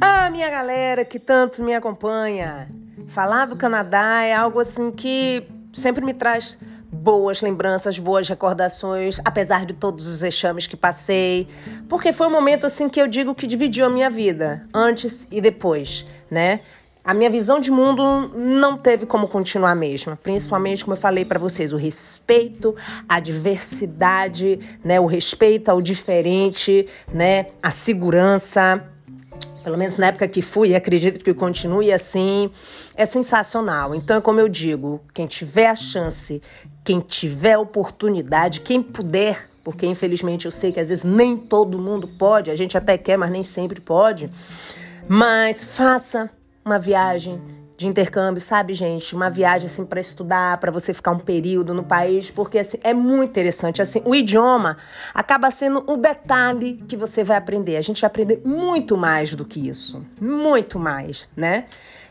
Ah, minha galera que tanto me acompanha. Falar do Canadá é algo assim que sempre me traz boas lembranças, boas recordações, apesar de todos os exames que passei, porque foi um momento assim que eu digo que dividiu a minha vida, antes e depois, né? A minha visão de mundo não teve como continuar a mesma, principalmente como eu falei para vocês, o respeito à diversidade, né, o respeito ao diferente, né, a segurança, pelo menos na época que fui, e acredito que continue assim, é sensacional. Então, é como eu digo, quem tiver a chance, quem tiver a oportunidade, quem puder, porque infelizmente eu sei que às vezes nem todo mundo pode, a gente até quer, mas nem sempre pode, mas faça uma viagem de intercâmbio, sabe, gente? Uma viagem assim para estudar, para você ficar um período no país, porque assim é muito interessante. Assim, o idioma acaba sendo um detalhe que você vai aprender. A gente vai aprender muito mais do que isso, muito mais, né?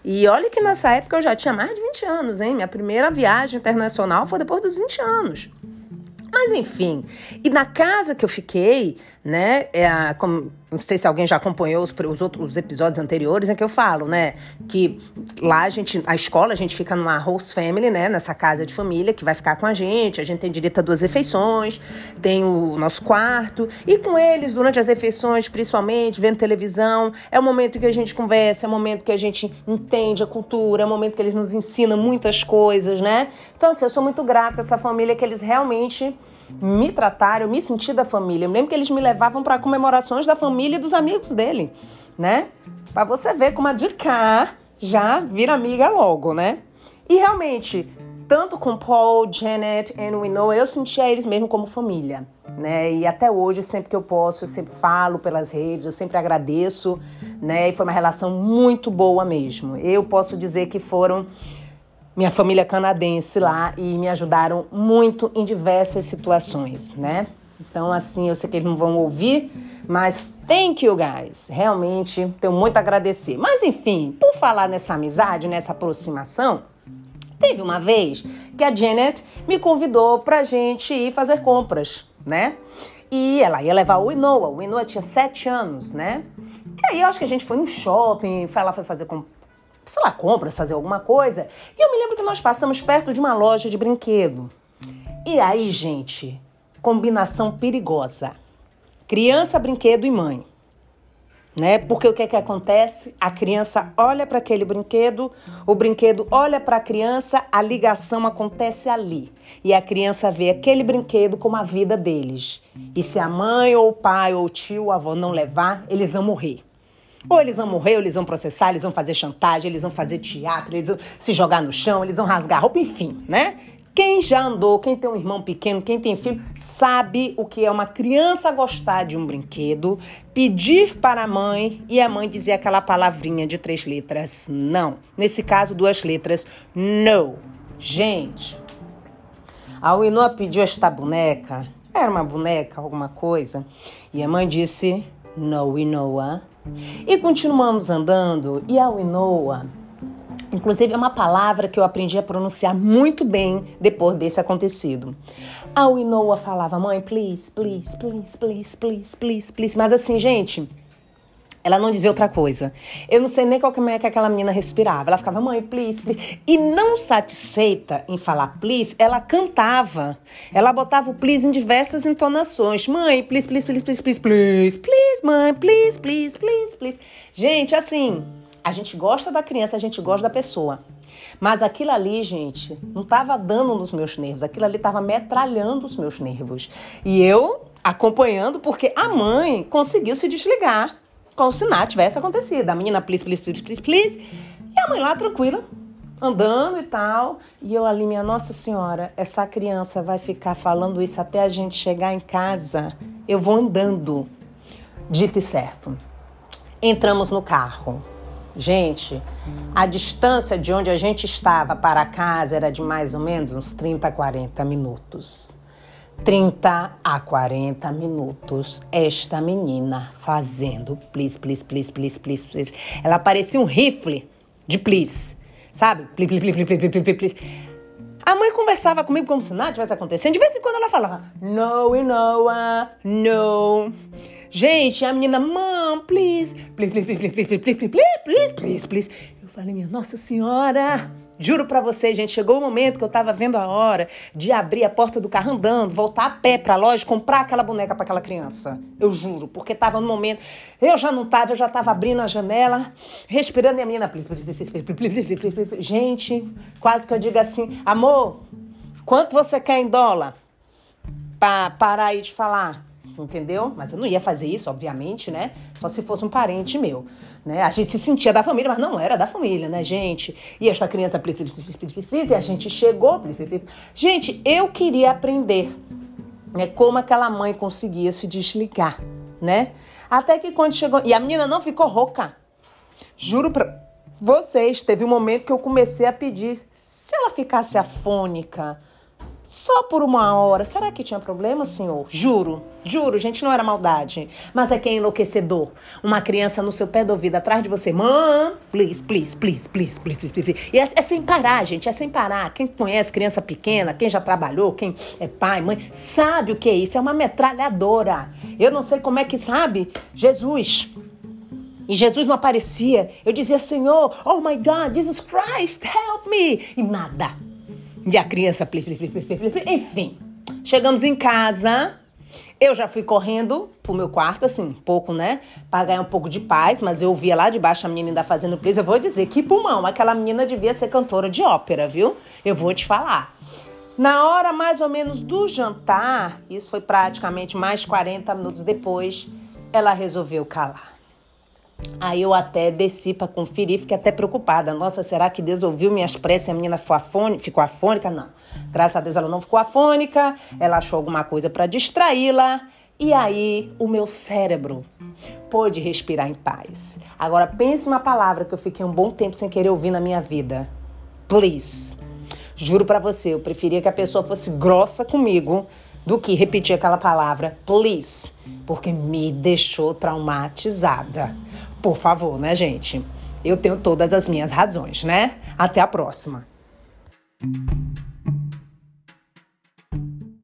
E olha que nessa época eu já tinha mais de 20 anos, hein? Minha primeira viagem internacional foi depois dos 20 anos. Mas enfim, e na casa que eu fiquei, né, é, como, não sei se alguém já acompanhou os, os outros episódios anteriores em que eu falo, né, que lá a gente, a escola, a gente fica numa host family, né, nessa casa de família que vai ficar com a gente, a gente tem direito a duas refeições, tem o nosso quarto, e com eles, durante as refeições, principalmente, vendo televisão, é o momento que a gente conversa, é o momento que a gente entende a cultura, é o momento que eles nos ensinam muitas coisas, né, então assim, eu sou muito grata a essa família que eles realmente me trataram, eu me senti da família. Eu lembro que eles me levavam para comemorações da família e dos amigos dele, né? Para você ver como a de cá já vira amiga logo, né? E realmente, tanto com Paul, Janet e Winnow, eu sentia eles mesmo como família, né? E até hoje, sempre que eu posso, eu sempre falo pelas redes, eu sempre agradeço, né? E foi uma relação muito boa mesmo. Eu posso dizer que foram minha família canadense lá e me ajudaram muito em diversas situações, né? Então, assim, eu sei que eles não vão ouvir, mas thank you guys. Realmente tenho muito a agradecer. Mas, enfim, por falar nessa amizade, nessa aproximação, teve uma vez que a Janet me convidou pra gente ir fazer compras, né? E ela ia levar o Inoa. O Inoa tinha sete anos, né? E aí eu acho que a gente foi no shopping, foi lá foi fazer sei lá, compras, fazer alguma coisa. E eu me lembro que nós passamos perto de uma loja de brinquedo. E aí, gente, combinação perigosa. Criança, brinquedo e mãe. Né? Porque o que é que acontece? A criança olha para aquele brinquedo, o brinquedo olha para a criança, a ligação acontece ali. E a criança vê aquele brinquedo como a vida deles. E se a mãe ou o pai ou o tio ou a avó não levar, eles vão morrer. Ou eles vão morrer, ou eles vão processar, eles vão fazer chantagem, eles vão fazer teatro, eles vão se jogar no chão, eles vão rasgar roupa, enfim, né? Quem já andou, quem tem um irmão pequeno, quem tem filho, sabe o que é uma criança gostar de um brinquedo, pedir para a mãe e a mãe dizer aquela palavrinha de três letras, não. Nesse caso, duas letras, no. Gente, a Uinoa pediu esta boneca, era uma boneca, alguma coisa, e a mãe disse, no, Uinoa, e continuamos andando e a Winoa, inclusive é uma palavra que eu aprendi a pronunciar muito bem depois desse acontecido. A Winoa falava, mãe, please, please, please, please, please, please, please. Mas assim, gente, ela não dizia outra coisa. Eu não sei nem qual que é que aquela menina respirava. Ela ficava, mãe, please, please. E não satisfeita em falar please, ela cantava. Ela botava o please em diversas entonações. Mãe, please, please, please, please, please, please, please, mãe, please, please, please, please. Gente, assim, a gente gosta da criança, a gente gosta da pessoa. Mas aquilo ali, gente, não estava dando nos meus nervos. Aquilo ali estava metralhando os meus nervos. E eu acompanhando porque a mãe conseguiu se desligar como se nada tivesse acontecido. A menina, please, please, please, please, please. E a mãe lá, tranquila, andando e tal. E eu ali, minha Nossa Senhora, essa criança vai ficar falando isso até a gente chegar em casa. Eu vou andando. Dito e certo. Entramos no carro. Gente, a distância de onde a gente estava para casa era de mais ou menos uns 30, 40 minutos. 30 a 40 minutos esta menina fazendo please, please, please, please, please. Ela parecia um rifle de please, sabe? Please, please, please, please, please, please. A mãe conversava comigo como se nada tivesse acontecendo. De vez em quando ela falava, no, Noah, no. Gente, a menina, mãe, please, please, please, please, please, please, please, please, please, please. Eu falei, minha Nossa Senhora, Juro para vocês, gente, chegou o momento que eu tava vendo a hora de abrir a porta do carro andando, voltar a pé pra loja, comprar aquela boneca para aquela criança. Eu juro, porque tava no momento. Eu já não tava, eu já tava abrindo a janela, respirando e a menina. Gente, quase que eu digo assim: amor, quanto você quer em dólar? Pra parar aí de falar entendeu? Mas eu não ia fazer isso, obviamente, né? Só se fosse um parente meu, né? A gente se sentia da família, mas não era da família, né, gente? E esta criança, please, please, please, please, please, e a gente chegou, please, please, please. Gente, eu queria aprender, né, como aquela mãe conseguia se desligar, né? Até que quando chegou, e a menina não ficou rouca. Juro pra vocês, teve um momento que eu comecei a pedir, se ela ficasse afônica, só por uma hora. Será que tinha problema, senhor? Juro, juro, gente, não era maldade. Mas é que é enlouquecedor. Uma criança no seu pé do ouvido atrás de você. Mãe, please, please, please, please, please, please, please. E é, é, sem parar, gente, é sem parar. Quem conhece criança pequena, quem já trabalhou, quem é pai, mãe, sabe o que é isso. É uma metralhadora. Eu não sei como é que sabe. Jesus. E Jesus não aparecia. Eu dizia, Senhor, oh my God, Jesus Christ, help me. E nada. E a criança, pli, pli, pli, enfim. Chegamos em casa, eu já fui correndo pro meu quarto, assim, um pouco, né? Pra ganhar um pouco de paz, mas eu via lá de baixo a menina ainda fazendo please. Eu vou dizer, que pulmão, aquela menina devia ser cantora de ópera, viu? Eu vou te falar. Na hora mais ou menos do jantar, isso foi praticamente mais 40 minutos depois, ela resolveu calar. Aí eu até desci para conferir, fiquei até preocupada. Nossa, será que Deus ouviu minhas preces e a menina ficou afônica? Ficou afônica? Não. Graças a Deus ela não ficou afônica, ela achou alguma coisa para distraí-la. E aí o meu cérebro pôde respirar em paz. Agora pense uma palavra que eu fiquei um bom tempo sem querer ouvir na minha vida. Please. Juro para você, eu preferia que a pessoa fosse grossa comigo do que repetir aquela palavra please, porque me deixou traumatizada. Por favor, né, gente? Eu tenho todas as minhas razões, né? Até a próxima.